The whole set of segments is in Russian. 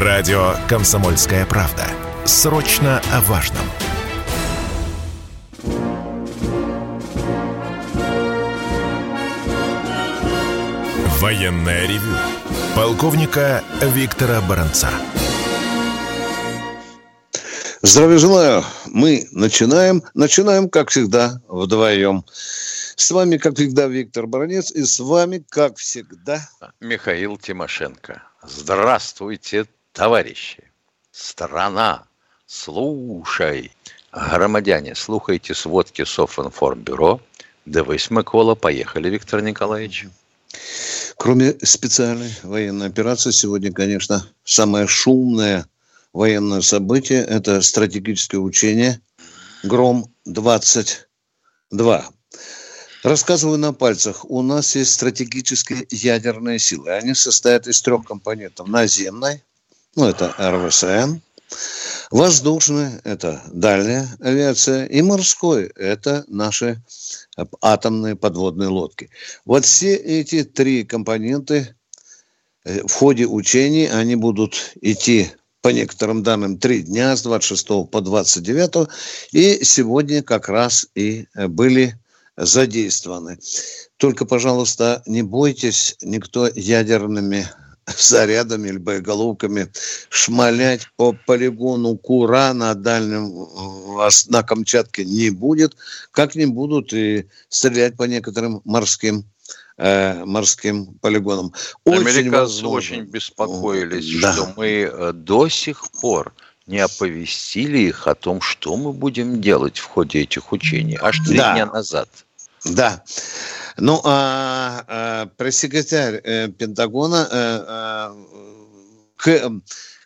Радио «Комсомольская правда». Срочно о важном. Военное ревю. Полковника Виктора Баранца. Здравия желаю. Мы начинаем. Начинаем, как всегда, вдвоем. С вами, как всегда, Виктор Баранец. И с вами, как всегда... Михаил Тимошенко. Здравствуйте, товарищи. Страна, слушай. Громадяне, слухайте сводки Софинформбюро. Дивись, Микола. Поехали, Виктор Николаевич. Кроме специальной военной операции, сегодня, конечно, самое шумное военное событие – это стратегическое учение «Гром-22». Рассказываю на пальцах. У нас есть стратегические ядерные силы. Они состоят из трех компонентов. Наземной, ну, это РВСН, воздушной, это дальняя авиация, и морской, это наши атомные подводные лодки. Вот все эти три компоненты э, в ходе учений, они будут идти по некоторым данным, три дня с 26 по 29. И сегодня как раз и были задействованы. Только, пожалуйста, не бойтесь никто ядерными зарядами или боеголовками шмалять по полигону Кура на Дальнем на Камчатке не будет, как не будут и стрелять по некоторым морским э, морским полигонам. Очень Американцы возможно. очень беспокоились, да. что мы э, до сих пор не оповестили их о том, что мы будем делать в ходе этих учений, аж три да. дня назад. Да. Ну, а, а пресс-секретарь э, Пентагона э, э, к,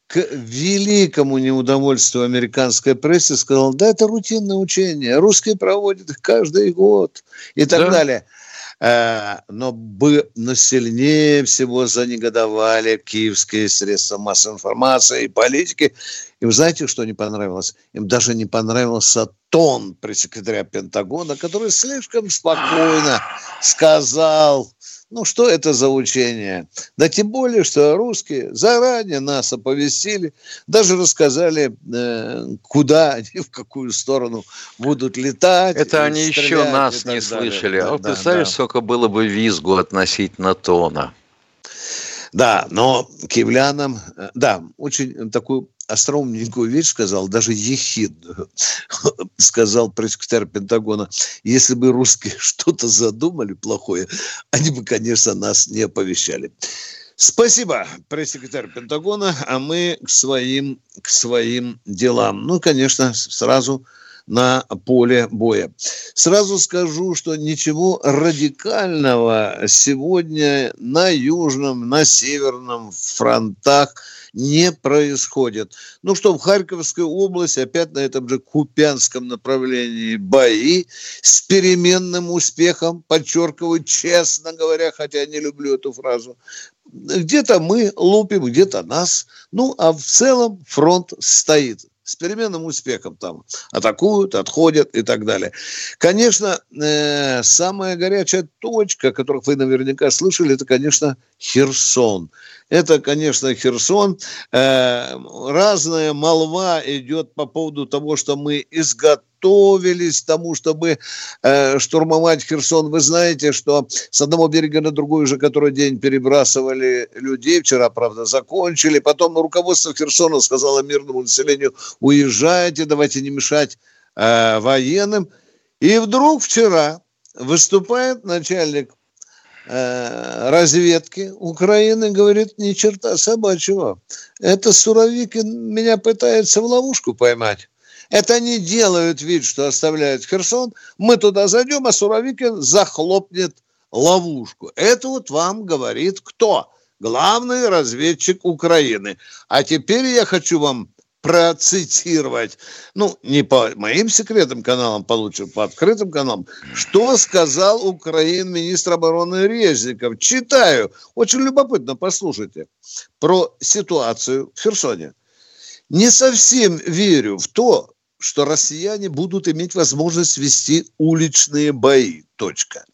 к великому неудовольствию американской прессы сказал, да, это рутинное учение, русские проводят их каждый год и так да. далее. Э, но, бы, но сильнее всего занегодовали киевские средства массовой информации и политики. Им знаете, что не понравилось? Им даже не понравился тон пресс-секретаря Пентагона, который слишком спокойно сказал, ну что это за учение? Да тем более, что русские заранее нас оповестили, даже рассказали, э, куда они, в какую сторону будут летать. Это они еще нас не далее. слышали. Да, а вот да, представляешь, да. сколько было бы визгу относительно тона. Да, но киевлянам, э, да, очень такую остроумненькую вещь сказал, даже ехидную, сказал пресс-секретарь Пентагона, если бы русские что-то задумали плохое, они бы, конечно, нас не оповещали. Спасибо, пресс-секретарь Пентагона, а мы к своим, к своим делам. Ну, конечно, сразу на поле боя. Сразу скажу, что ничего радикального сегодня на южном, на северном фронтах не происходит. Ну что, в Харьковской области опять на этом же Купянском направлении бои с переменным успехом, подчеркиваю, честно говоря, хотя не люблю эту фразу. Где-то мы лупим, где-то нас. Ну, а в целом фронт стоит с переменным успехом там атакуют, отходят и так далее. Конечно, э, самая горячая точка, о которой вы наверняка слышали, это, конечно, Херсон. Это, конечно, Херсон. Э, разная молва идет по поводу того, что мы изготовились к тому, чтобы э, штурмовать Херсон. Вы знаете, что с одного берега на другой уже который день перебрасывали людей. Вчера, правда, закончили. Потом руководство Херсона сказало мирному населению, уезжайте, давайте не мешать э, военным. И вдруг вчера выступает начальник Э, разведки Украины говорит, ни черта собачьего. Это Суровикин меня пытается в ловушку поймать. Это они делают вид, что оставляют Херсон. Мы туда зайдем, а Суровикин захлопнет ловушку. Это вот вам говорит кто? Главный разведчик Украины. А теперь я хочу вам процитировать, ну, не по моим секретным каналам получим, по открытым каналам, что сказал Украин министр обороны Резников. Читаю, очень любопытно, послушайте, про ситуацию в Херсоне. Не совсем верю в то, что россияне будут иметь возможность вести уличные бои Точка.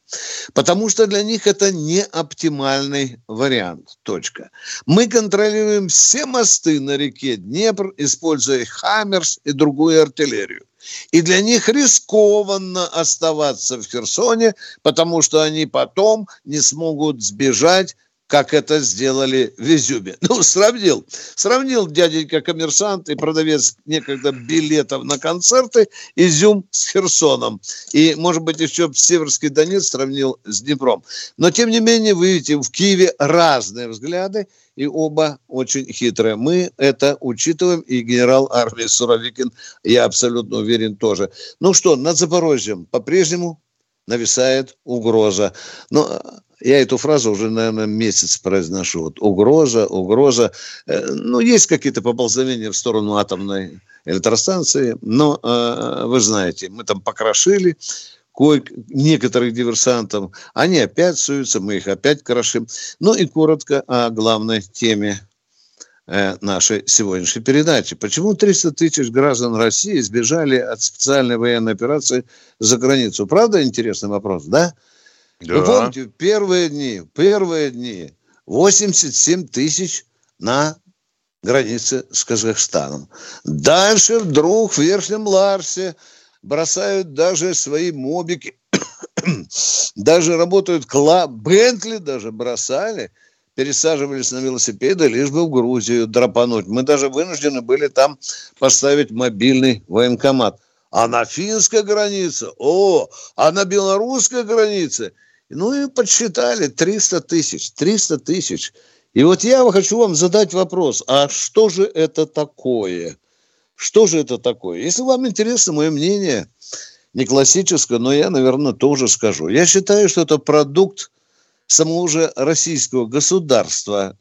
Потому что для них это не оптимальный вариант. Точка. Мы контролируем все мосты на реке Днепр, используя Хаммерс и другую артиллерию. И для них рискованно оставаться в Херсоне, потому что они потом не смогут сбежать как это сделали в Изюме. Ну, сравнил. Сравнил дяденька коммерсант и продавец некогда билетов на концерты Изюм с Херсоном. И, может быть, еще Северский Донец сравнил с Днепром. Но, тем не менее, вы видите, в Киеве разные взгляды, и оба очень хитрые. Мы это учитываем, и генерал армии Суровикин, я абсолютно уверен, тоже. Ну что, над Запорожьем по-прежнему нависает угроза. Но я эту фразу уже, наверное, месяц произношу. Вот угроза, угроза. Э, ну, есть какие-то поползновения в сторону атомной электростанции, но э, вы знаете, мы там покрошили кое некоторых диверсантов. Они опять суются, мы их опять крошим. Ну и коротко о главной теме э, нашей сегодняшней передачи. Почему 300 тысяч граждан России сбежали от специальной военной операции за границу? Правда интересный вопрос, да? Да. Вы помните, первые дни, первые дни 87 тысяч на границе с Казахстаном. Дальше вдруг в Верхнем Ларсе бросают даже свои мобики, даже работают кла... Бентли даже бросали, пересаживались на велосипеды, лишь бы в Грузию драпануть. Мы даже вынуждены были там поставить мобильный военкомат. А на финской границе, о, а на белорусской границе – ну и подсчитали 300 тысяч, 300 тысяч. И вот я хочу вам задать вопрос, а что же это такое? Что же это такое? Если вам интересно мое мнение, не классическое, но я, наверное, тоже скажу. Я считаю, что это продукт самого же российского государства,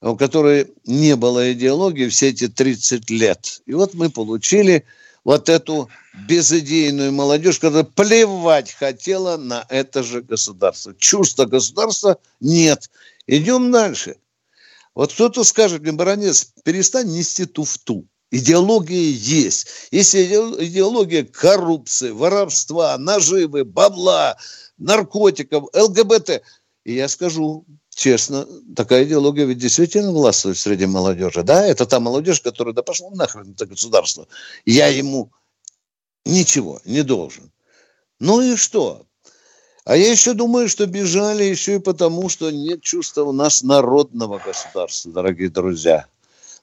у которой не было идеологии все эти 30 лет. И вот мы получили вот эту безыдейную молодежь, которая плевать хотела на это же государство. Чувства государства нет. Идем дальше. Вот кто-то скажет мне, баронец, перестань нести туфту. Идеология есть. Если идеология коррупции, воровства, наживы, бабла, наркотиков, ЛГБТ, и я скажу честно, такая идеология ведь действительно властвует среди молодежи. Да, это та молодежь, которая, да пошла нахрен это государство. Я ему ничего не должен. Ну и что? А я еще думаю, что бежали еще и потому, что нет чувства у нас народного государства, дорогие друзья.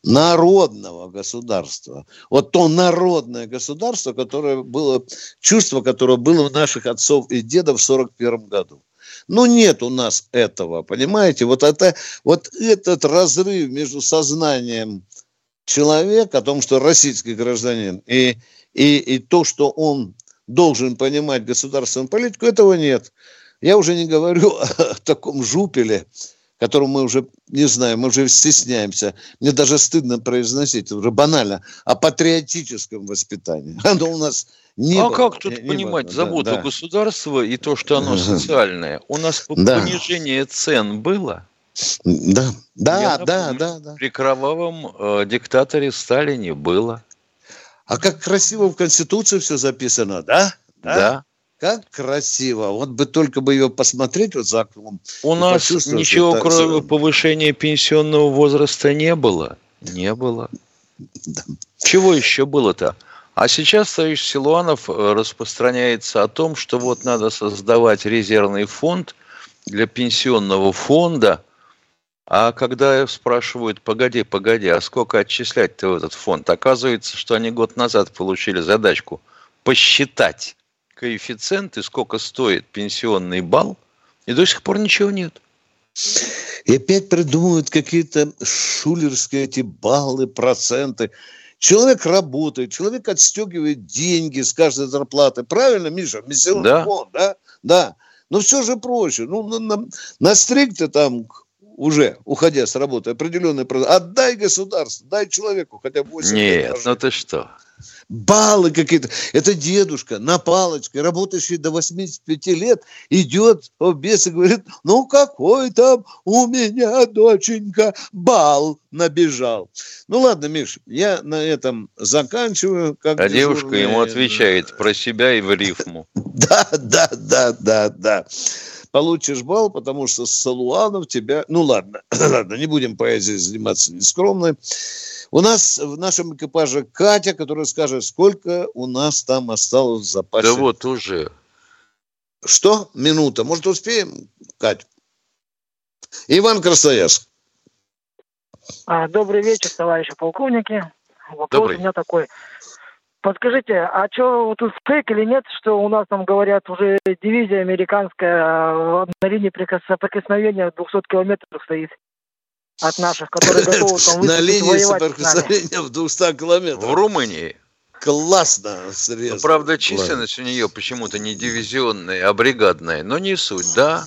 Народного государства. Вот то народное государство, которое было, чувство, которое было у наших отцов и дедов в 1941 году. Ну, нет у нас этого, понимаете? Вот, это, вот этот разрыв между сознанием человека, о том, что российский гражданин, и, и, и то, что он должен понимать государственную политику, этого нет. Я уже не говорю о таком жупеле, которому мы уже не знаем, мы уже стесняемся. Мне даже стыдно произносить, уже банально, о патриотическом воспитании. Оно у нас не а было, как тут не понимать было, заботу да, государства и то, что оно социальное? У нас да. понижение цен было? Да, да, Я да, напомню, да, да. При кровавом э, диктаторе Сталине было. А как красиво в Конституции все записано, да? Да. да. Как красиво. Вот бы только бы ее посмотреть вот за окном. У нас ничего, это... кроме повышения пенсионного возраста, не было. Не было. Да. Чего еще было-то? А сейчас товарищ Силуанов э, распространяется о том, что вот надо создавать резервный фонд для пенсионного фонда. А когда спрашивают, погоди, погоди, а сколько отчислять-то в этот фонд? Оказывается, что они год назад получили задачку посчитать коэффициенты, сколько стоит пенсионный балл, и до сих пор ничего нет. И опять придумывают какие-то шулерские эти баллы, проценты. Человек работает, человек отстегивает деньги с каждой зарплаты. Правильно, Миша? Пенсионный да. да? Да. Но все же проще. Ну, на, на, на стриг там уже, уходя с работы, определенный процент. Отдай государству, дай человеку хотя бы 8 Нет, ну ты что? Баллы какие-то. Это дедушка на палочке, работающий до 85 лет, идет в бес и говорит, ну какой там у меня, доченька, бал набежал. Ну ладно, Миш, я на этом заканчиваю. Как а девушка ему отвечает про себя и в рифму. Да, да, да, да, да получишь балл, потому что Салуанов тебя... Ну ладно, ладно, не будем поэзией заниматься нескромной. У нас в нашем экипаже Катя, которая скажет, сколько у нас там осталось в запасе. Да вот уже. Что? Минута. Может, успеем, Катя? Иван Красноярск. А, добрый вечер, товарищи полковники. Вопрос Добрый. у меня такой. Подскажите, а что тут фейк или нет, что у нас там говорят уже дивизия американская а, на линии соприкосновения 200 километров стоит от наших, которые готовы там На линии соприкосновения в 200 километров. В Румынии. Классно срезано. Ну, правда, численность у нее почему-то не дивизионная, а бригадная. Но не суть, да.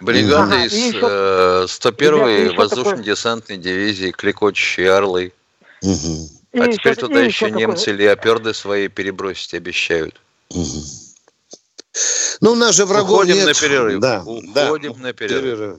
Бригада ага, из э, 101-й воздушно-десантной дивизии, кликочущие орлы. Угу. А теперь еще, туда еще, еще немцы такое... леоперды свои перебросить обещают. Угу. Ну, у нас же врагов Уходим нет. на перерыв. Да, Уходим да. на перерыв. перерыв.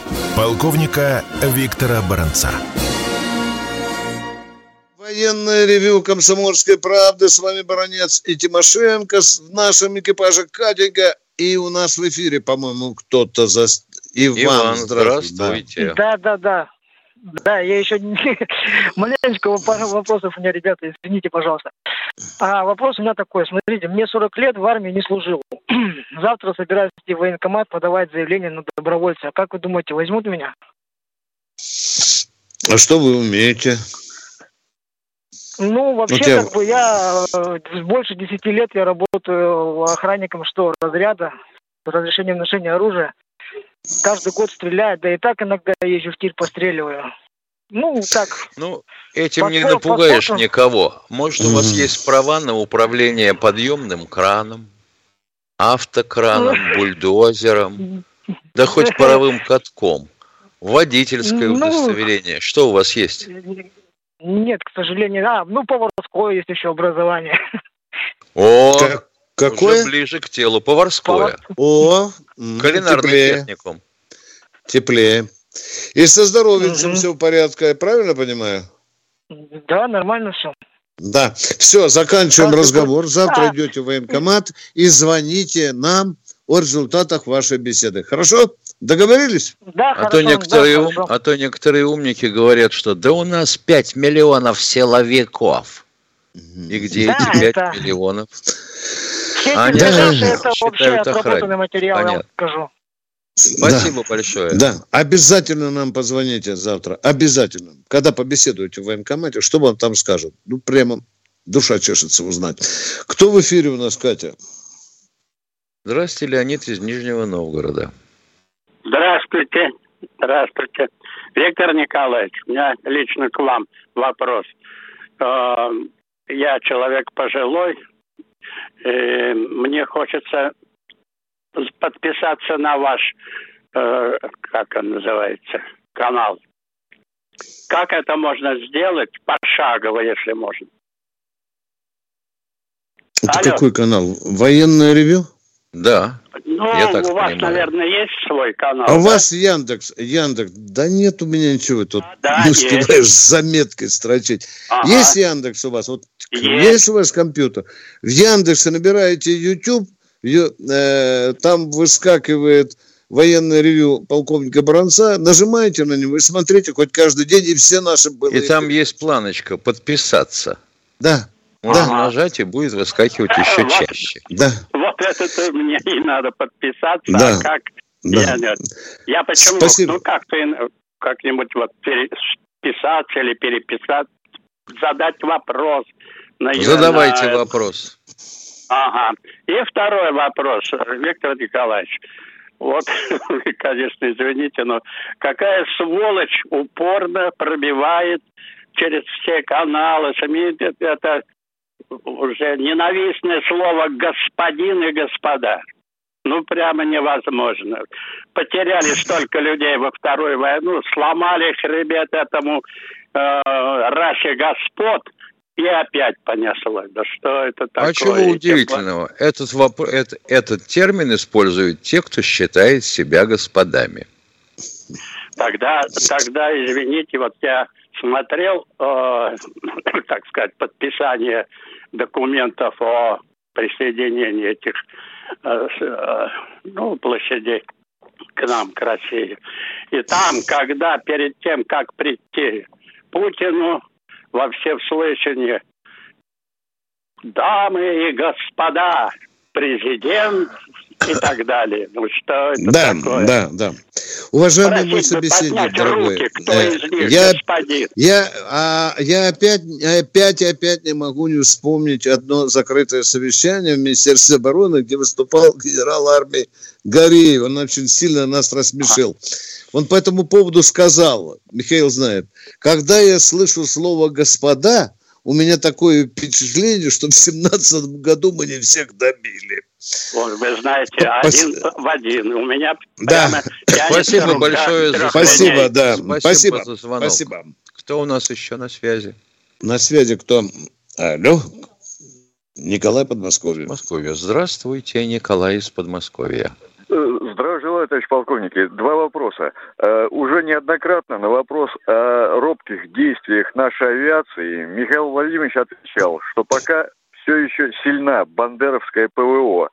Полковника Виктора Баранца. Военное ревю «Комсомольской правды». С вами Баранец и Тимошенко. В нашем экипаже Катенька. И у нас в эфире, по-моему, кто-то за... Иван, Иван здравствуйте. Да, да, да. Да, я еще маленечко вопросов у меня, ребята, извините, пожалуйста. А вопрос у меня такой. Смотрите, мне 40 лет, в армии не служил. Завтра собираюсь идти в военкомат подавать заявление на добровольца. Как вы думаете, возьмут меня? А что вы умеете? Ну, вообще, ну, тебя... как бы я э, больше 10 лет я работаю охранником что разряда с разрешением ношения оружия каждый год стреляет, да и так иногда езжу в тир постреливаю. Ну, так. Ну, этим не напугаешь посмотрим. никого. Может, у вас есть права на управление подъемным краном, автокраном, бульдозером, да хоть паровым катком, водительское ну, удостоверение. Что у вас есть? Нет, к сожалению. А, ну, поварское есть еще образование. О, Какое? Уже ближе к телу. Поварское. О, Кулинарный теплее. техникум. Теплее. И со здоровьем угу. все в порядке, я правильно понимаю? Да, нормально все. Да. Все, заканчиваем разговор. Завтра а. идете в военкомат и звоните нам о результатах вашей беседы. Хорошо? Договорились? Да, а хорошо. То некоторые, да, хорошо. А то некоторые умники говорят, что да у нас 5 миллионов силовиков. И где да, эти 5 это... миллионов? Все эти да, это вообще отработанный материал, Понятно. я вам скажу. Спасибо да. большое. Да, обязательно нам позвоните завтра. Обязательно. Когда побеседуете в военкомате, что вам там скажут? Ну, прямо душа чешется узнать. Кто в эфире у нас, Катя? Здравствуйте, Леонид из Нижнего Новгорода. Здравствуйте. Здравствуйте. Виктор Николаевич, у меня лично к вам вопрос. Э, я человек пожилой, э, мне хочется подписаться на ваш, э, как он называется, канал. Как это можно сделать пошагово, если можно? Это Алло. какой канал? Военное ревю? Да. Ну, я так у вас, понимаю. наверное, есть свой канал. А да? у вас Яндекс, Яндекс. Да нет у меня ничего тут. А, да, успеваешь с заметкой строчить. Ага. Есть Яндекс у вас? Вот есть. есть у вас компьютер? В Яндексе набираете YouTube, э, там выскакивает военное ревю полковника Баранца, нажимаете на него и смотрите хоть каждый день, и все наши были. И там есть планочка «Подписаться». Да. Можно да. нажать, и будет выскакивать еще чаще. Да. Вот это мне и надо подписаться, да. а как... Да. Я, я почему, Спасибо. ну как-то как-нибудь вот переписаться или переписать, задать вопрос. На, Задавайте вопрос. Ага. И второй вопрос, Виктор Николаевич. Вот, конечно, извините, но какая сволочь упорно пробивает через все каналы, это уже ненавистное слово «господин» и «господа». Ну, прямо невозможно. Потеряли столько людей во Вторую войну, сломали хребет этому э, расе господ, и опять понесло. Да что это такое? А чего удивительного? Этот, вопрос, этот, этот термин используют те, кто считает себя господами. Тогда, тогда, извините, вот я смотрел, э, так сказать, подписание документов о присоединении этих э, э, ну, площадей к нам, к России. И там, когда перед тем, как прийти Путину во всеслышание, дамы и господа, президент и так далее. Ну что это да, такое? Да, да, Уважаемый Просить мой собеседник, дорогой, руки, кто э, из них я, господин? Я, а, я опять, опять и опять не могу не вспомнить одно закрытое совещание в Министерстве обороны, где выступал генерал армии Гореев. Он очень сильно нас рассмешил. Он по этому поводу сказал, Михаил знает, когда я слышу слово «господа», у меня такое впечатление, что в семнадцатом году мы не всех добили. Вот, вы знаете, один в один. У меня да. Спасибо большое за Спасибо, да. Спасибо, Спасибо за звонок. Спасибо. Кто у нас еще на связи? На связи кто? Алло. Николай Подмосковье. Подмосковье. Здравствуйте, Николай из Подмосковья. Здравия желаю, товарищ полковники. Два вопроса. Э, уже неоднократно на вопрос о робких действиях нашей авиации Михаил Владимирович отвечал, что пока все еще сильна бандеровская ПВО.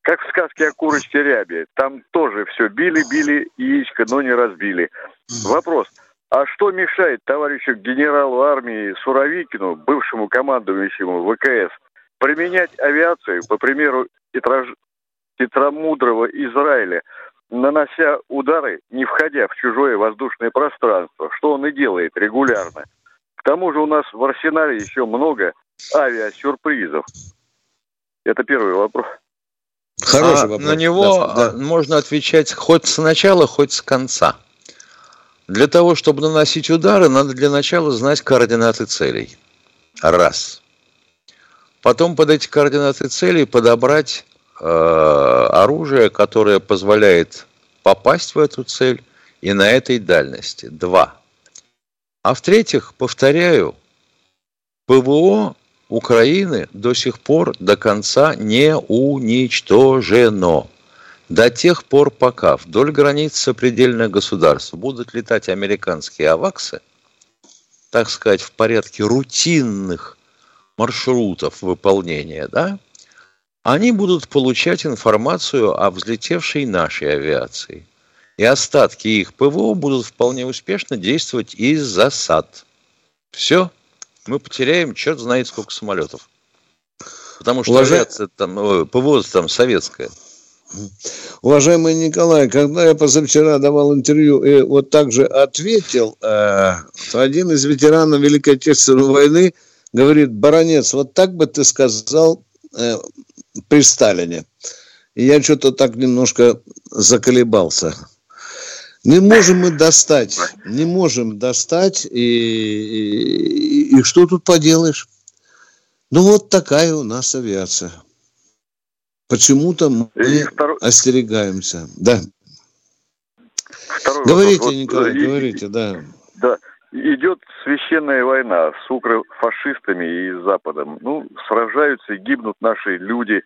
Как в сказке о курочке рябе. Там тоже все били-били яичко, но не разбили. Вопрос. А что мешает товарищу генералу армии Суровикину, бывшему командующему ВКС, применять авиацию, по примеру хитромудрого Израиля, нанося удары, не входя в чужое воздушное пространство, что он и делает регулярно. К тому же у нас в арсенале еще много авиасюрпризов. Это первый вопрос. Хороший а вопрос. На него да, да. можно отвечать хоть с начала, хоть с конца. Для того, чтобы наносить удары, надо для начала знать координаты целей. Раз. Потом под эти координаты целей подобрать оружие, которое позволяет попасть в эту цель и на этой дальности. Два. А в-третьих, повторяю, ПВО Украины до сих пор до конца не уничтожено. До тех пор, пока вдоль границ сопредельных государств будут летать американские аваксы, так сказать, в порядке рутинных маршрутов выполнения, да, они будут получать информацию о взлетевшей нашей авиации. И остатки их ПВО будут вполне успешно действовать из засад. Все, мы потеряем черт знает сколько самолетов. Потому что Уважай... авиация там, ПВО там советская. Уважаемый Николай, когда я позавчера давал интервью и вот так же ответил, э, один из ветеранов Великой Отечественной войны говорит, баронец, вот так бы ты сказал э, при Сталине. И я что-то так немножко заколебался. Не можем мы достать, не можем достать, и, и, и что тут поделаешь? Ну вот такая у нас авиация. Почему-то мы второй... остерегаемся. Да. Второй говорите, вопрос. Николай, вот, говорите, да. Да идет священная война с укрофашистами и Западом. Ну, сражаются и гибнут наши люди,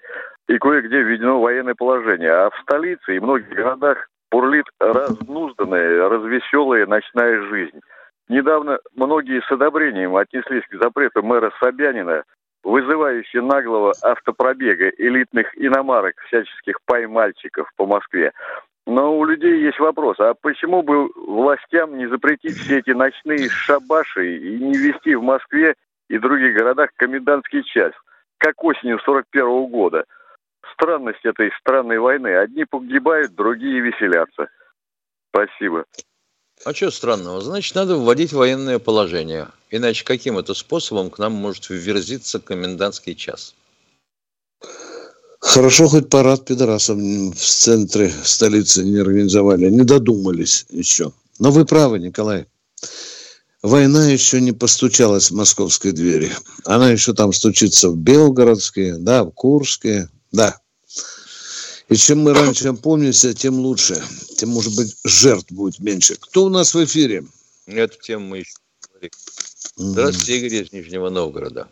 и кое-где введено военное положение. А в столице и многих городах бурлит разнузданная, развеселая ночная жизнь. Недавно многие с одобрением отнеслись к запрету мэра Собянина, вызывающий наглого автопробега элитных иномарок всяческих поймальчиков по Москве. Но у людей есть вопрос, а почему бы властям не запретить все эти ночные шабаши и не вести в Москве и других городах комендантский час, как осенью 41 -го года? Странность этой странной войны. Одни погибают, другие веселятся. Спасибо. А что странного? Значит, надо вводить военное положение. Иначе каким это способом к нам может вверзиться комендантский час? Хорошо, хоть парад пидорасов в центре столицы не организовали, не додумались еще. Но вы правы, Николай. Война еще не постучалась в московской двери. Она еще там стучится в Белгородские, да, в Курские, да. И чем мы раньше помнимся, тем лучше. Тем, может быть, жертв будет меньше. Кто у нас в эфире? Эту тему мы еще говорим. Здравствуйте, Игорь из Нижнего Новгорода.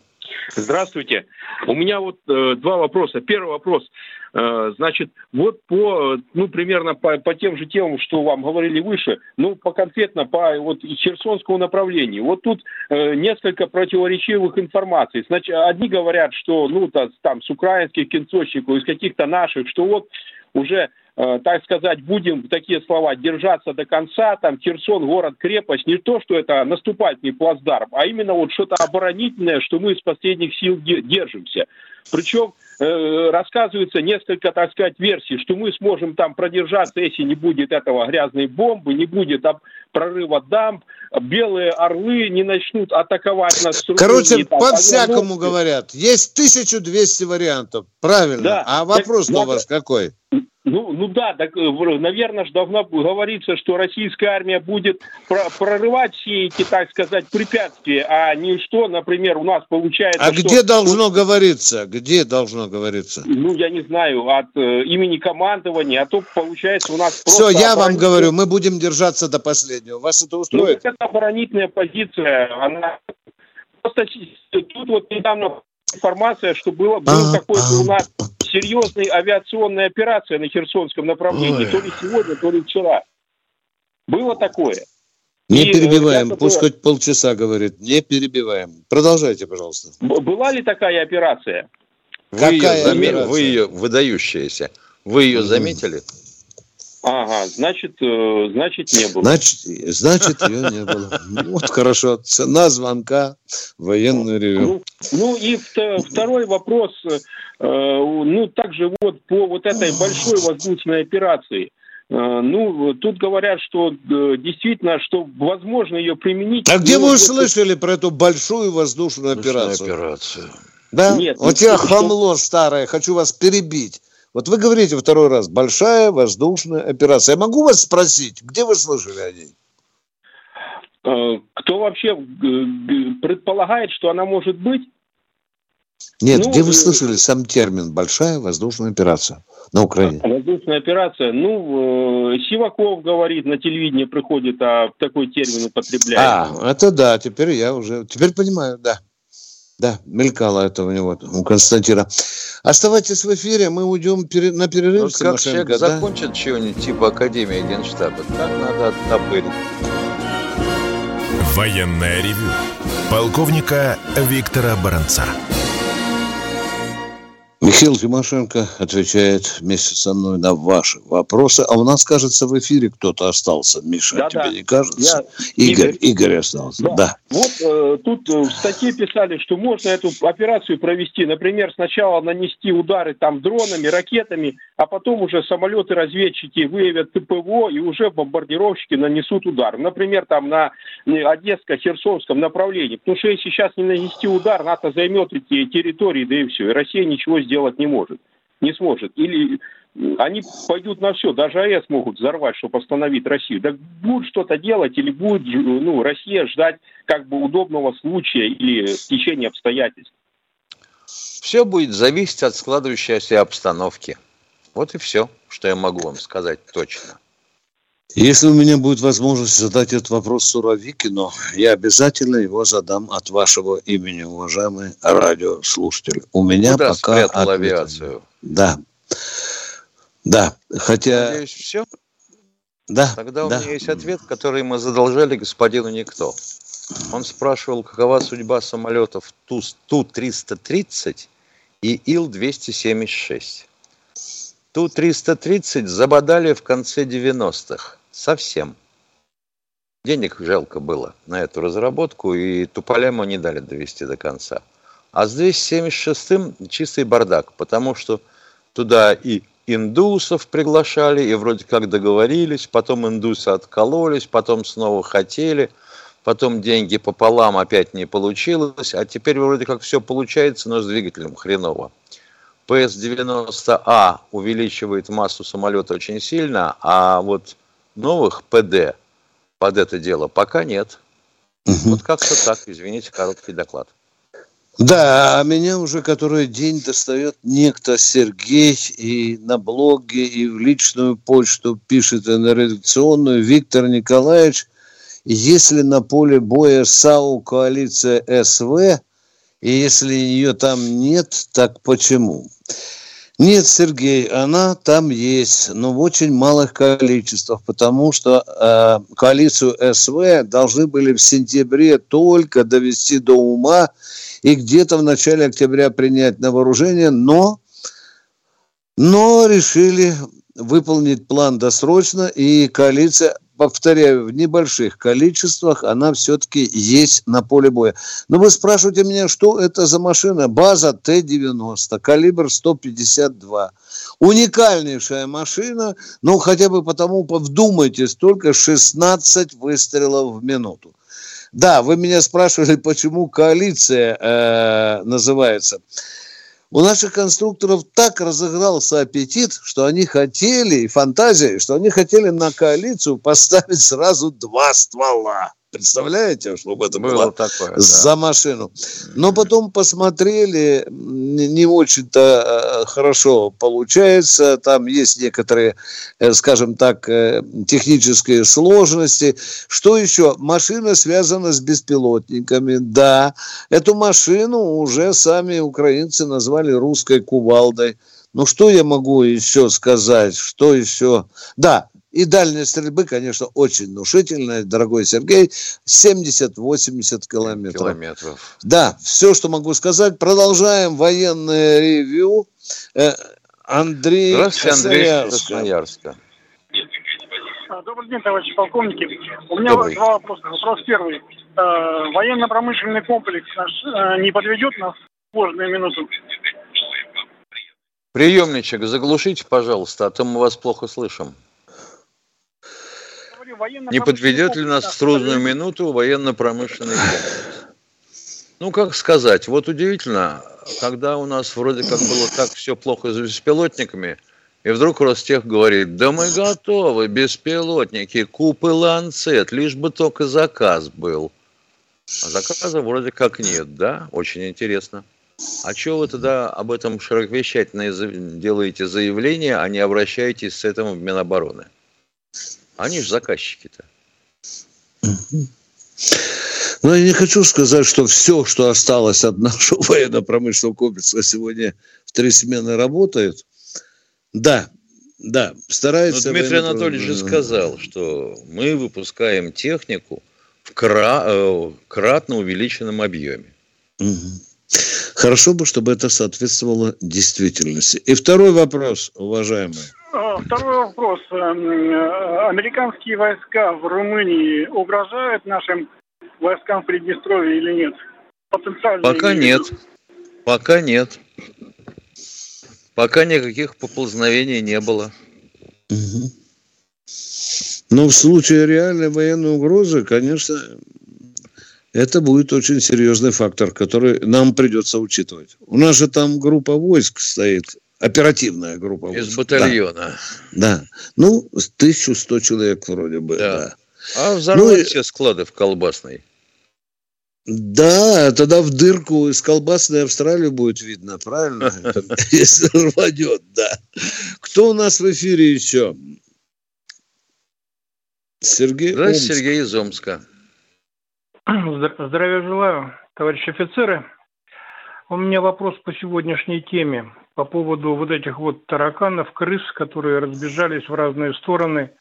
Здравствуйте. У меня вот э, два вопроса. Первый вопрос. Э, значит, вот по, ну, примерно по, по тем же темам, что вам говорили выше, ну, по конкретно по вот Херсонскому направлению. Вот тут э, несколько противоречивых информаций. Значит, одни говорят, что, ну, там, с украинских кинцочников, из каких-то наших, что вот уже так сказать, будем, такие слова, держаться до конца, там, Херсон, город-крепость, не то, что это наступательный плацдарм, а именно вот что-то оборонительное, что мы из последних сил держимся. Причем э, рассказывается несколько, так сказать, версий, что мы сможем там продержаться, если не будет этого грязной бомбы, не будет прорыва дамб, белые орлы не начнут атаковать нас. Короче, по-всякому говорят. Есть 1200 вариантов. Правильно. Да. А вопрос у вас какой? Ну, ну да, так, э, наверное, же должно говориться, что российская армия будет прорывать все эти, так сказать, препятствия, а не что, например, у нас получается... А что... где должно говориться? Где должно говориться? Ну, я не знаю, от э, имени командования, а то получается у нас просто... Все, я оборонительная... вам говорю, мы будем держаться до последнего. Вас это устроит? Ну, это оборонительная позиция, она... Просто тут вот недавно информация, что было, был какой-то у нас серьезная авиационная операция на Херсонском направлении, Ой. то ли сегодня, то ли вчера. Было такое. Не и, э, перебиваем, пусть хоть полчаса говорит, не перебиваем. Продолжайте, пожалуйста. Была ли такая операция? Вы Какая ее, операция? Вы ее выдающаяся. Вы ее заметили? Ага, значит, э, значит не было. Значит, значит ее не было. Вот хорошо. Цена звонка военную ревю. Ну, ну и второй вопрос. Э, ну, также вот по вот этой большой воздушной операции. Э, ну, тут говорят, что действительно, что возможно ее применить. А где вы услышали про эту большую воздушную операцию? операцию. Да? Нет. Вот я хамло старое, хочу вас перебить. Вот вы говорите второй раз, большая воздушная операция. Я могу вас спросить, где вы слышали о ней? Э, кто вообще э, предполагает, что она может быть? Нет, ну, где вы э, слышали сам термин «большая воздушная операция» на Украине? Воздушная операция. Ну, Сиваков говорит, на телевидении приходит, а такой термин употребляет. А, это да, теперь я уже, теперь понимаю, да. Да, мелькало это у него, у Константина. Оставайтесь в эфире, мы уйдем на перерыв. Ну, как человек да? закончит чего-нибудь типа Академии Генштаба, так надо оттопырить. Военная ревю. Полковника Виктора Баранца. Михаил Тимошенко отвечает вместе со мной на ваши вопросы. А у нас, кажется, в эфире кто-то остался. Миша, да, тебе да. не кажется? Я... Игорь, Игорь, Игорь остался. Да. да. Вот э, тут э, в статье писали, что можно эту операцию провести. Например, сначала нанести удары там дронами, ракетами, а потом уже самолеты-разведчики выявят ТПВО и уже бомбардировщики нанесут удар. Например, там на Одесско-Херсонском направлении. Потому что если сейчас не нанести удар, НАТО займет эти территории, да и все. И Россия ничего сделать не может, не сможет. Или они пойдут на все, даже АЭС могут взорвать, чтобы остановить Россию. Так будут что-то делать или будет ну, Россия ждать как бы удобного случая или течения обстоятельств? Все будет зависеть от складывающейся обстановки. Вот и все, что я могу вам сказать точно. Если у меня будет возможность задать этот вопрос Суровикину, я обязательно его задам от вашего имени, уважаемый радиослушатель. У меня Куда пока... Спрятал авиацию? Да. Да, хотя... Надеюсь, все? Да. Тогда да. у меня есть ответ, который мы задолжали господину Никто. Он спрашивал, какова судьба самолетов Ту-330 и Ил-276. Ту-330 забодали в конце 90-х. Совсем. Денег жалко было на эту разработку, и Туполему не дали довести до конца. А с 276-м чистый бардак, потому что туда и индусов приглашали, и вроде как договорились, потом индусы откололись, потом снова хотели, потом деньги пополам опять не получилось, а теперь вроде как все получается, но с двигателем хреново. ПС-90А увеличивает массу самолета очень сильно, а вот новых ПД под это дело пока нет. Угу. Вот как-то так, извините, короткий доклад. Да, а меня уже который день достает некто Сергей и на блоге, и в личную почту пишет, и на редакционную. Виктор Николаевич, если на поле боя САУ коалиция СВ, и если ее там нет, так почему? Нет, Сергей, она там есть, но в очень малых количествах, потому что э, коалицию СВ должны были в сентябре только довести до ума и где-то в начале октября принять на вооружение, но, но решили выполнить план досрочно, и коалиция повторяю, в небольших количествах она все-таки есть на поле боя. Но вы спрашиваете меня, что это за машина? База Т-90, калибр 152. Уникальнейшая машина, ну хотя бы потому, вдумайтесь, только 16 выстрелов в минуту. Да, вы меня спрашивали, почему коалиция э, называется. У наших конструкторов так разыгрался аппетит, что они хотели, и фантазия, что они хотели на коалицию поставить сразу два ствола. Представляете, чтобы это было, было такое, за да. машину. Но потом посмотрели, не очень-то э, хорошо получается. Там есть некоторые, э, скажем так, э, технические сложности. Что еще? Машина связана с беспилотниками. Да, эту машину уже сами украинцы назвали русской кувалдой. Ну, что я могу еще сказать? Что еще? Да, и дальность стрельбы, конечно, очень внушительная, дорогой Сергей, 70-80 километров. километров. Да, все, что могу сказать. Продолжаем военное ревью. Э, Андрей Здравствуйте, Андрей Красноярска. А, добрый день, товарищи полковники. У меня Добрый. два вопроса. Вопрос первый. Э, военно-промышленный комплекс наш э, не подведет нас в сложную минуту? Приемничек заглушите, пожалуйста, а то мы вас плохо слышим. Не подведет ли нас в трудную минуту военно-промышленный комплекс? Ну, как сказать, вот удивительно, когда у нас вроде как было так все плохо с беспилотниками, и вдруг Ростех говорит, да мы готовы, беспилотники, купы ланцет, лишь бы только заказ был. А заказа вроде как нет, да? Очень интересно. А что вы тогда об этом широковещательно делаете заявление, а не обращаетесь с этим в Минобороны? Они же заказчики-то. Но я не хочу сказать, что все, что осталось от нашего военно-промышленного комплекса сегодня в три смены работает. Да, да, старается... Но Дмитрий Анатольевич же сказал, что мы выпускаем технику в кра... Э, кратно увеличенном объеме. Хорошо бы, чтобы это соответствовало действительности. И второй вопрос, уважаемый. А, второй вопрос. Эм, э, американские войска в Румынии угрожают нашим войскам в Приднестровье или нет? Потенциально Пока нет. Пока нет. Пока никаких поползновений не было. Угу. Но в случае реальной военной угрозы, конечно, это будет очень серьезный фактор, который нам придется учитывать. У нас же там группа войск стоит оперативная группа. Из батальона. Да. да. Ну, 1100 человек вроде бы. Да. да. А взорвать ну, все склады в колбасной. Да, тогда в дырку из колбасной Австралии будет видно, правильно? Если рванет, да. Кто у нас в эфире еще? Сергей Здравствуйте, Сергей из Омска. Здравия желаю, товарищи офицеры. У меня вопрос по сегодняшней теме по поводу вот этих вот тараканов, крыс, которые разбежались в разные стороны,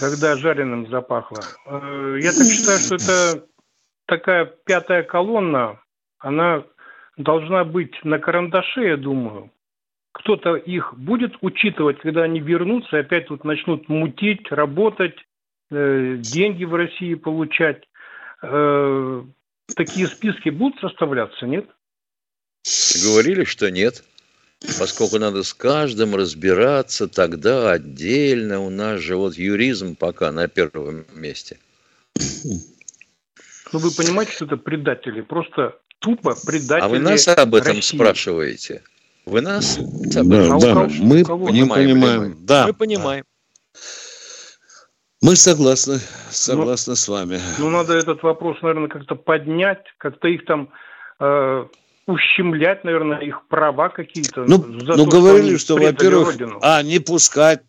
когда жареным запахло. Э, я так считаю, что это такая пятая колонна, она должна быть на карандаше, я думаю. Кто-то их будет учитывать, когда они вернутся, опять тут начнут мутить, работать, э, деньги в России получать. Э, такие списки будут составляться, нет? Говорили, что нет поскольку надо с каждым разбираться тогда отдельно. У нас же вот юризм пока на первом месте. Ну, вы понимаете, что это предатели, просто тупо предатели А вы нас об этом России. спрашиваете? Вы нас? Да, да, да. мы, понимаем, понимаем. Да. Мы понимаем. Мы согласны, согласны ну, с вами. Ну, надо этот вопрос, наверное, как-то поднять, как-то их там э, ущемлять, наверное, их права какие-то. Ну, ну то, говорили, что, что во-первых, а, не пускать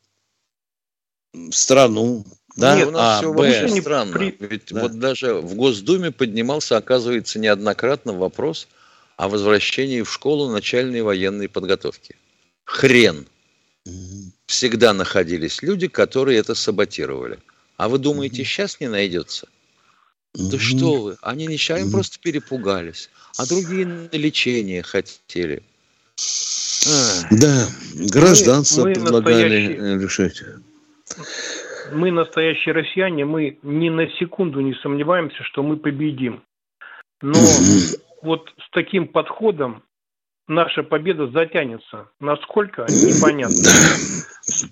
в страну, да? Нет, у нас а, все Б. вообще странно. При... Ведь да. вот даже в Госдуме поднимался, оказывается, неоднократно вопрос о возвращении в школу начальной военной подготовки. Хрен. Всегда находились люди, которые это саботировали. А вы думаете, сейчас не найдется? Да что вы, они нечаянно просто перепугались, а другие на лечение хотели. Да, гражданство мы, мы предлагали решать мы настоящие россияне, мы ни на секунду не сомневаемся, что мы победим. Но вот с таким подходом наша победа затянется. Насколько, непонятно.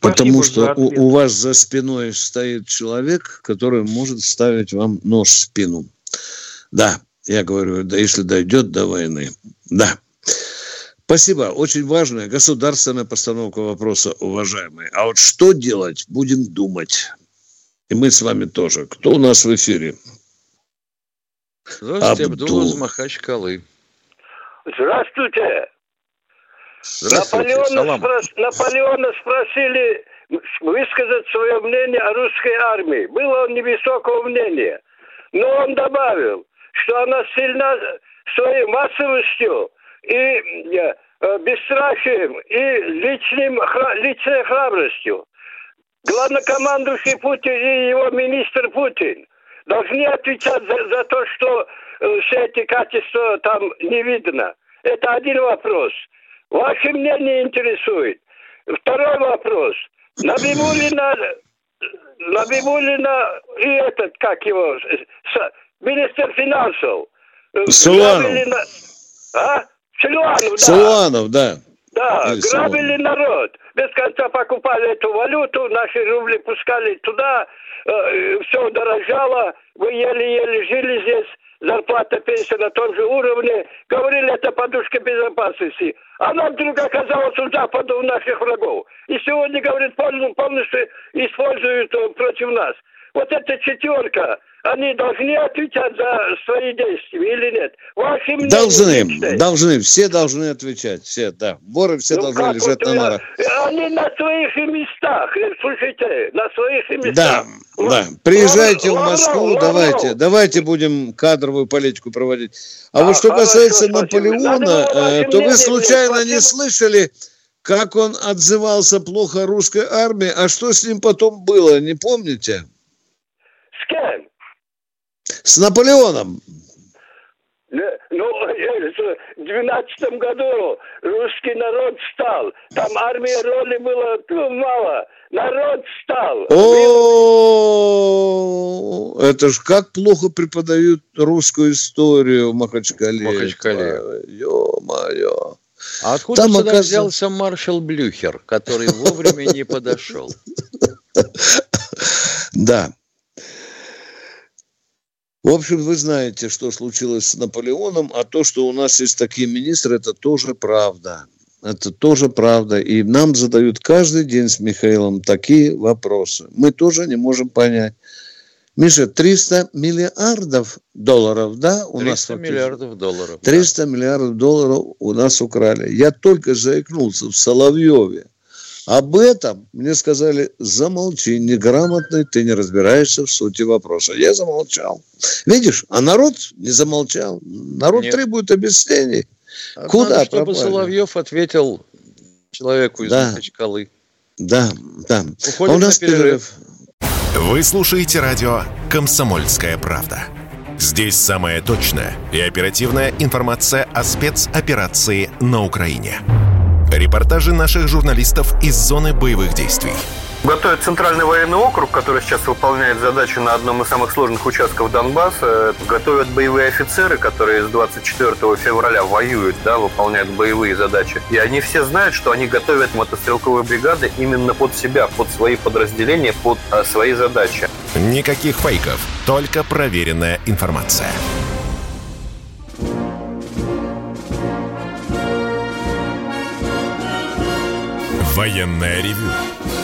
Потому что у, у вас за спиной стоит человек, который может ставить вам нож в спину. Да, я говорю, да если дойдет до войны. Да. Спасибо. Очень важная государственная постановка вопроса, уважаемые. А вот что делать, будем думать. И мы с вами тоже. Кто у нас в эфире? Здравствуйте, Абдул из Махачкалы. Здравствуйте. Здравствуйте. Наполеона, спрос... Наполеона спросили высказать свое мнение о русской армии. Было он невысокого мнения. Но он добавил, что она сильна своей массовостью и э, бесстрашием и личным, личной храбростью. Главнокомандующий Путин и его министр Путин должны отвечать за, за то, что э, все эти качества там не видно. Это один вопрос. Ваше мнение интересует. Второй вопрос. Набибулина, Набибулина и этот, как его, министр финансов. Суланов. А? Силуанов, да. Силуанов, да. Да, Или грабили Силуанов. народ. Без конца покупали эту валюту, наши рубли пускали туда, э, все дорожало, вы еле-еле жили здесь, зарплата, пенсия на том же уровне. Говорили, это подушка безопасности. Она вдруг оказалась у Запада, у наших врагов. И сегодня, говорит, полностью используют э, против нас. Вот эта четверка, они должны отвечать за свои действия или нет? Ваши должны, личное. должны, все должны отвечать, все, да. Воры все ну, должны лежать вот, на нарах. Они на своих местах, э, слушайте, на своих местах. Да, вот. да. Приезжайте Лавров, в Москву, Лавров, давайте, Лавров. давайте будем кадровую политику проводить. А, а вот что касается хорошо, Наполеона, э, то вы случайно не слышали, как он отзывался плохо русской армии, а что с ним потом было, не помните? С кем? С Наполеоном. Ну, в 12 году русский народ стал. Там армии роли было ну, мало. Народ стал. О, это ж как плохо преподают русскую историю в Махачкале. Махачкале. Ё-моё. А откуда Там сюда оказ... взялся маршал Блюхер, который вовремя не подошел? Да. В общем, вы знаете, что случилось с Наполеоном, а то, что у нас есть такие министры, это тоже правда. Это тоже правда. И нам задают каждый день с Михаилом такие вопросы. Мы тоже не можем понять. Миша, 300 миллиардов долларов, да, у 300 нас? 300 миллиардов долларов. 300 да. миллиардов долларов у нас украли. Я только заикнулся в Соловьеве об этом мне сказали, замолчи, неграмотный, ты не разбираешься в сути вопроса. Я замолчал. Видишь, а народ не замолчал. Народ Нет. требует объяснений. Куда чтобы пропали? Соловьев ответил человеку из да. Махачкалы. Да, да. Уходим а у нас перерыв. Вы слушаете радио «Комсомольская правда». Здесь самая точная и оперативная информация о спецоперации на Украине. Репортажи наших журналистов из зоны боевых действий. Готовит Центральный военный округ, который сейчас выполняет задачу на одном из самых сложных участков Донбасса. Готовят боевые офицеры, которые с 24 февраля воюют, да, выполняют боевые задачи. И они все знают, что они готовят мотострелковые бригады именно под себя, под свои подразделения, под а, свои задачи. Никаких фейков, только проверенная информация. Военное ревю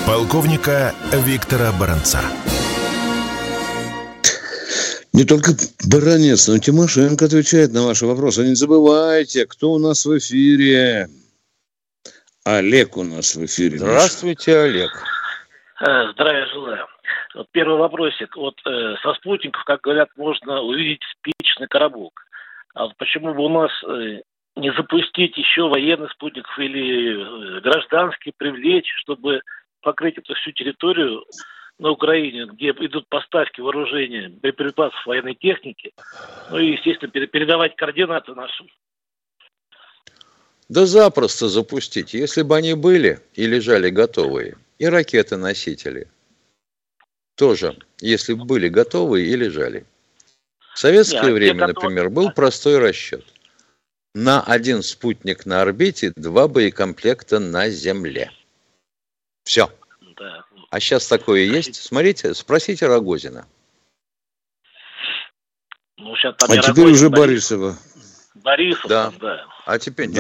полковника Виктора Баранца. Не только Баранец, но и Тимошенко отвечает на ваши вопросы. Не забывайте, кто у нас в эфире. Олег у нас в эфире. Здравствуйте, Миша. Олег. Э, здравия желаю. Вот первый вопросик. Вот э, со спутников, как говорят, можно увидеть спичный коробок. А вот почему бы у нас э, не запустить еще военный спутников или э, гражданский привлечь, чтобы покрыть эту всю территорию на Украине, где идут поставки вооружения, боеприпасов, военной техники, ну и, естественно, передавать координаты нашим. Да запросто запустить, если бы они были и лежали готовые. И ракеты-носители тоже, если бы были готовые и лежали. В советское Нет, время, например, был простой расчет. На один спутник на орбите, два боекомплекта на Земле. Все. Да. А сейчас такое есть? Смотрите, спросите Рогозина. Ну, сейчас там а теперь Рогозин, уже Борисова. Борисов, да. да. А теперь нет.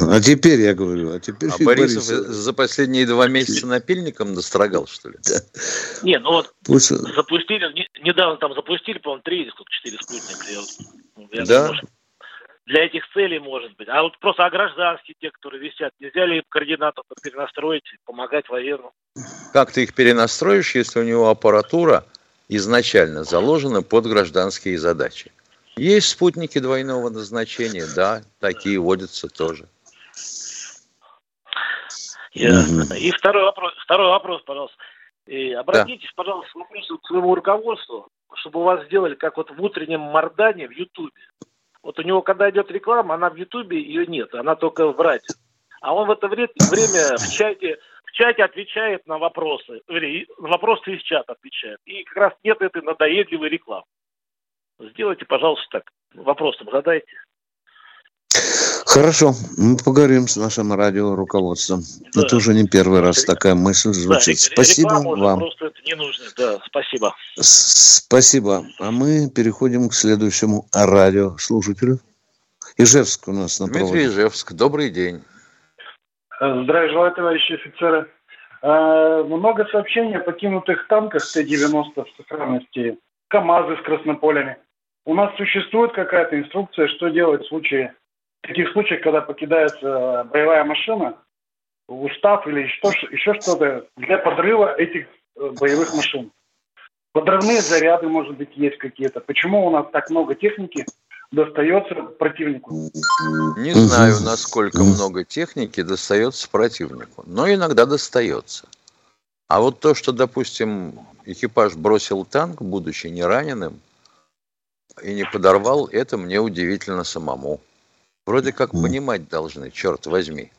Да. А теперь я говорю, а теперь а Борисов Борисов за последние два месяца напильником дострогал, что ли? Да. Не, ну вот Пусть... запустили, недавно там запустили, по-моему, три или сколько, четыре спутника. Я, я да. Думаю, для этих целей, может быть. А вот просто а гражданские, те, которые висят, нельзя ли координатов перенастроить, помогать военным? Как ты их перенастроишь, если у него аппаратура изначально заложена под гражданские задачи? Есть спутники двойного назначения, да, такие водятся тоже. Ясно. И второй вопрос, второй вопрос, пожалуйста. И обратитесь, да. пожалуйста, к своему руководству, чтобы у вас сделали, как вот в утреннем Мордане в Ютубе. Вот у него, когда идет реклама, она в Ютубе, ее нет, она только в радио. А он в это время в чате, в чате отвечает на вопросы. На вопросы из чата отвечает. И как раз нет этой надоедливой рекламы. Сделайте, пожалуйста, так. Вопросом задайте. Хорошо, мы поговорим с нашим радиоруководством. Да. Это уже не первый раз такая мысль звучит. Да, спасибо вам. Просто это не нужно. Да, спасибо. Спасибо. А мы переходим к следующему радиослушателю. Ижевск у нас на Дмитрий проводе. Ижевск, добрый день. Здравия желаю, товарищи офицеры. А, много сообщений о покинутых танках Т-90 в сохранности, КАМАЗы с краснополями. У нас существует какая-то инструкция, что делать в случае таких случаях, когда покидается боевая машина, устав или что, еще что-то для подрыва этих э, боевых машин. Подрывные заряды, может быть, есть какие-то. Почему у нас так много техники достается противнику? Не знаю, насколько много техники достается противнику, но иногда достается. А вот то, что, допустим, экипаж бросил танк, будучи не раненым, и не подорвал, это мне удивительно самому. Вроде как понимать должны, черт возьми,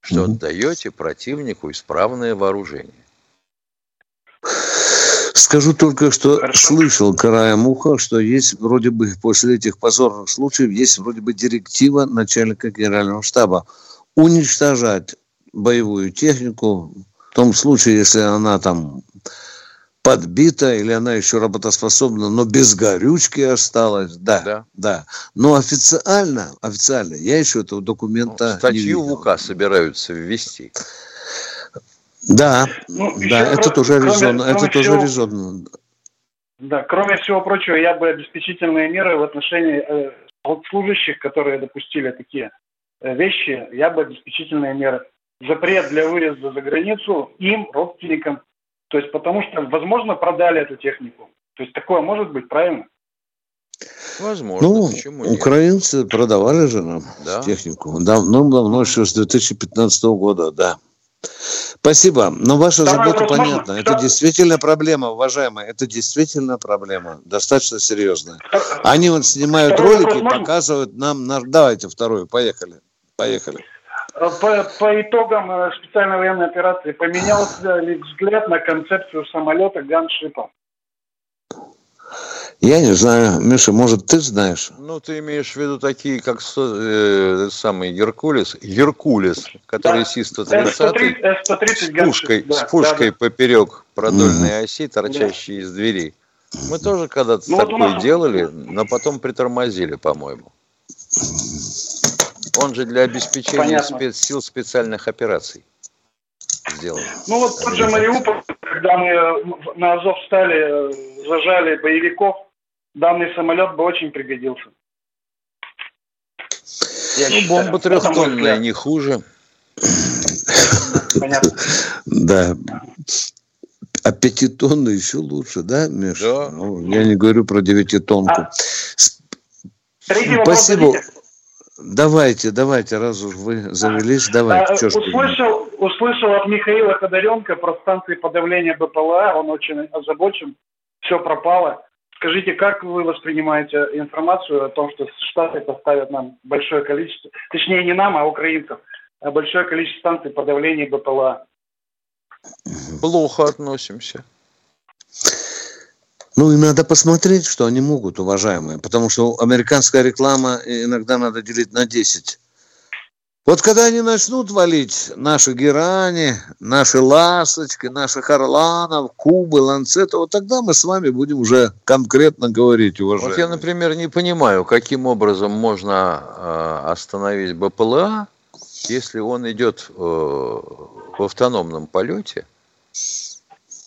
что отдаете противнику исправное вооружение. Скажу только, что Хорошо. слышал краем уха, что есть вроде бы после этих позорных случаев есть вроде бы директива начальника генерального штаба уничтожать боевую технику в том случае, если она там подбита или она еще работоспособна, но без горючки осталась. Да, да. да. Но официально, официально я еще этого документа ну, статью не видел. в УК собираются ввести. Да, ну, да, это тоже резонно. Это всего, тоже резонно. Да, кроме всего прочего, я бы обеспечительные меры в отношении э, служащих, которые допустили такие э, вещи, я бы обеспечительные меры. Запрет для выезда за границу им, родственникам, то есть потому что, возможно, продали эту технику. То есть такое может быть, правильно? Возможно. Ну, Почему нет? украинцы продавали же нам да? технику. Давно-давно, еще с 2015 года, да. Спасибо. Но ваша Второй забота вопрос, понятна. Можно? Это действительно проблема, уважаемые. Это действительно проблема. Достаточно серьезная. Они вот снимают Второй ролики, вопрос, показывают нам... Давайте вторую. Поехали. Поехали. По, по итогам э, специальной военной операции поменялся ли взгляд на концепцию самолета ганшипа? Я не знаю. Миша, может, ты знаешь? Ну, ты имеешь в виду такие, как э, самый Геркулес, Геркулес, который да. Си-130, с пушкой, да, с пушкой да, да. поперек продольной mm оси, торчащей да. из двери. Мы тоже когда-то ну, такое вот нас... делали, но потом притормозили, по-моему. Он же для обеспечения Понятно. спецсил специальных операций. сделано. Ну вот тот же Мариуполь, когда мы на Азов стали, зажали боевиков, данный самолет бы очень пригодился. Я ну, считаю, бомба трехтонная не хуже. Понятно. Да. А пятитонный еще лучше, да, Миша? Да. Ну, я не говорю про девятитонку. А, Спасибо. Давайте, давайте, раз уж вы завелись, давайте. А, услышал, услышал от Михаила Ходоренко про станции подавления БПЛА, он очень озабочен, все пропало. Скажите, как вы воспринимаете информацию о том, что Штаты поставят нам большое количество, точнее не нам, а украинцам, большое количество станций подавления БПЛА? Плохо относимся. Ну и надо посмотреть, что они могут, уважаемые, потому что американская реклама иногда надо делить на 10. Вот когда они начнут валить наши герани, наши ласточки, наши харланов, кубы, ланцеты, вот тогда мы с вами будем уже конкретно говорить, уважаемые. Вот я, например, не понимаю, каким образом можно э, остановить БПЛА, если он идет э, в автономном полете,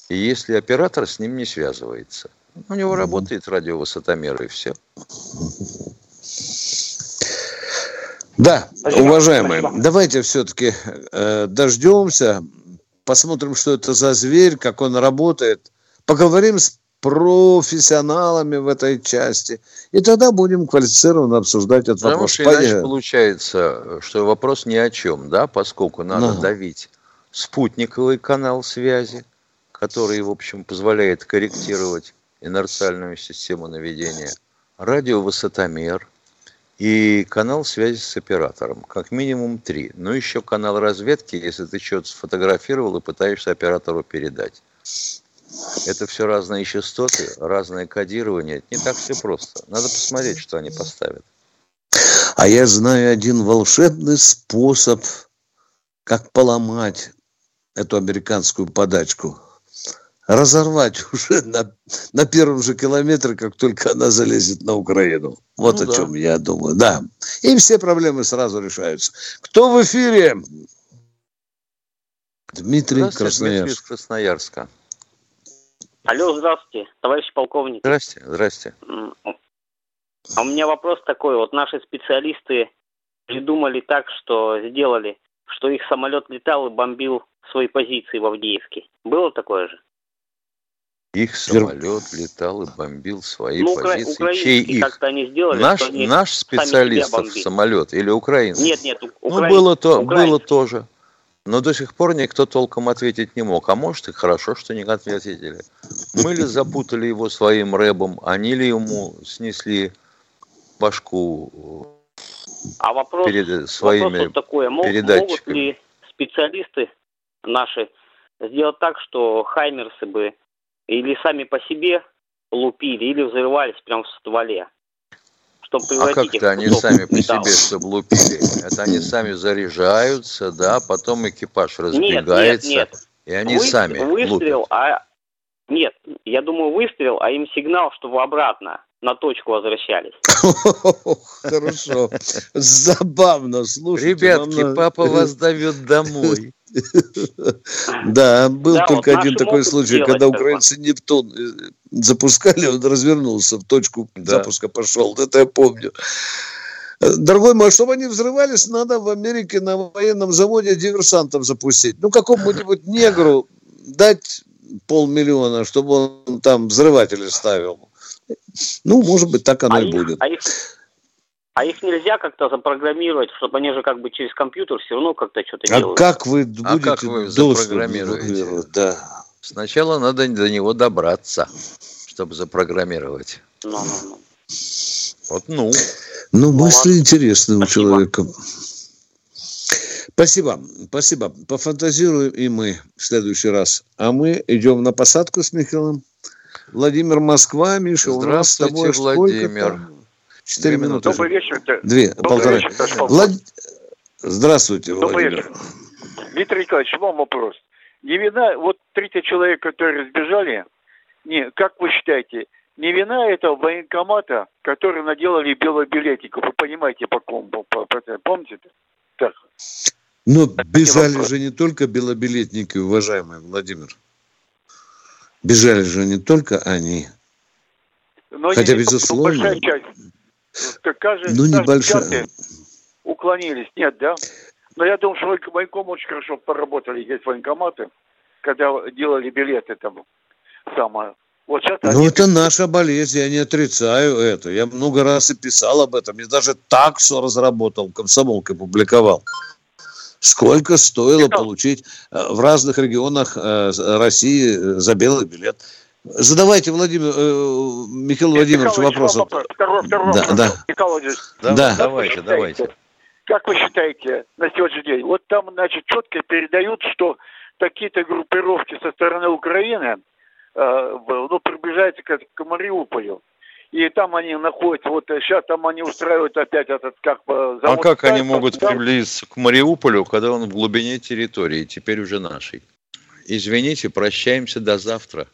и если оператор с ним не связывается. У него работает радиовысотомер и все. Да, спасибо, уважаемые, спасибо. давайте все-таки э, дождемся, посмотрим, что это за зверь, как он работает, поговорим с профессионалами в этой части, и тогда будем квалифицированно обсуждать этот Потому вопрос. Что иначе получается, что вопрос ни о чем, да, поскольку надо ага. давить спутниковый канал связи, который, в общем, позволяет корректировать инерциальную систему наведения, радиовысотомер и канал связи с оператором. Как минимум три. Ну, еще канал разведки, если ты что-то сфотографировал и пытаешься оператору передать. Это все разные частоты, разное кодирование. Не так все просто. Надо посмотреть, что они поставят. А я знаю один волшебный способ, как поломать эту американскую подачку разорвать уже на, на первом же километре, как только она залезет на Украину. Вот ну, о да. чем я думаю. Да. И все проблемы сразу решаются. Кто в эфире? Дмитрий Красноярск. Дмитрий Красноярска. Алло, здравствуйте, товарищ полковник. Здрасте, здрасте. А у меня вопрос такой. Вот наши специалисты придумали так, что сделали, что их самолет летал и бомбил свои позиции в Авдеевке. Было такое же? Их самолет летал и бомбил свои ну, позиции. Чей их? Они сделали, наш, они наш специалистов самолет или украинский? Нет, нет, украин... Ну, было, то, было тоже. Но до сих пор никто толком ответить не мог. А может и хорошо, что не ответили. Мы ли запутали его своим рэбом, они ли ему снесли башку а вопрос, перед своими вопрос вот такой, мог, могут ли специалисты наши сделать так, что Хаймерсы бы или сами по себе лупили, или взрывались прямо в стволе. Чтобы а как это они сами по себе, чтобы лупили? Это они сами заряжаются, да, потом экипаж разбегается, нет, нет, нет. и они Вы, сами выстрел, лупят. а нет, я думаю выстрел, а им сигнал, чтобы обратно на точку возвращались. Хорошо. Забавно, слушайте. Ребятки, папа вас зовет домой. Да, был только один такой случай, когда украинцы Нептун э, запускали, он развернулся в точку запуска пошел. Это я помню. Дорогой мой, чтобы они взрывались, надо в Америке на военном заводе диверсантов запустить. Ну, какому-нибудь негру дать полмиллиона, чтобы он там взрыватели ставил. Ну, может быть, так оно а и их, будет. А их, а их нельзя как-то запрограммировать, чтобы они же как бы через компьютер все равно как-то что-то а делают. Как вы будете а как вы запрограммируете? Да. Сначала надо до него добраться, чтобы запрограммировать. Ну, ну, ну. Вот ну. Ну, мысли интересные у человека. Спасибо, спасибо. Пофантазируем и мы в следующий раз. А мы идем на посадку с Михаилом. Владимир Москва, Миша, у нас с тобой Владимир. Четыре минуты. Добрый вечер. Две, Добрый полтора. Вечер, Влад... Здравствуйте, Добрый Владимир. вечер. Виктор Николаевич, вам вопрос. Не вина, вот 30 человек, которые разбежали, не, как вы считаете, не вина этого военкомата, которые наделали белобилетиков, вы понимаете, по кому, по, по, помните? Так. Но бежали же не только белобилетники, уважаемый Владимир. Бежали же не только они. Но Хотя, безусловно... Большая часть. Так кажется, ну, небольшая. Уклонились. Нет, да? Но я думаю, что военком очень хорошо поработали здесь военкоматы, когда делали билеты там самое. Вот сейчас ну, они... это наша болезнь, я не отрицаю это. Я много раз и писал об этом. Я даже таксу разработал, комсомолкой публиковал. Сколько стоило получить э, в разных регионах э, России за белый билет? Задавайте, Владимир, э, Михаил Владимирович, вопрос. вопрос. Второй, второй да, вопрос. Да. Михаил Владимирович, да. да. давайте, давайте. Как вы считаете на сегодняшний день? Вот там, значит, четко передают, что такие-то группировки со стороны Украины э, ну, приближаются к, к Мариуполю. И там они находятся, вот сейчас там они устраивают опять этот как бы... А как они могут там... приблизиться к Мариуполю, когда он в глубине территории, теперь уже нашей? Извините, прощаемся до завтра.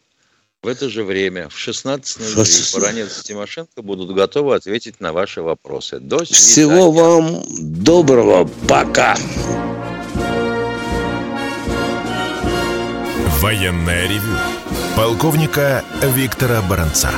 В это же время, в 16.00, Баранец и Тимошенко будут готовы ответить на ваши вопросы. До свидания. Всего вам доброго. Пока. Военная ревю. Полковника Виктора Баранца.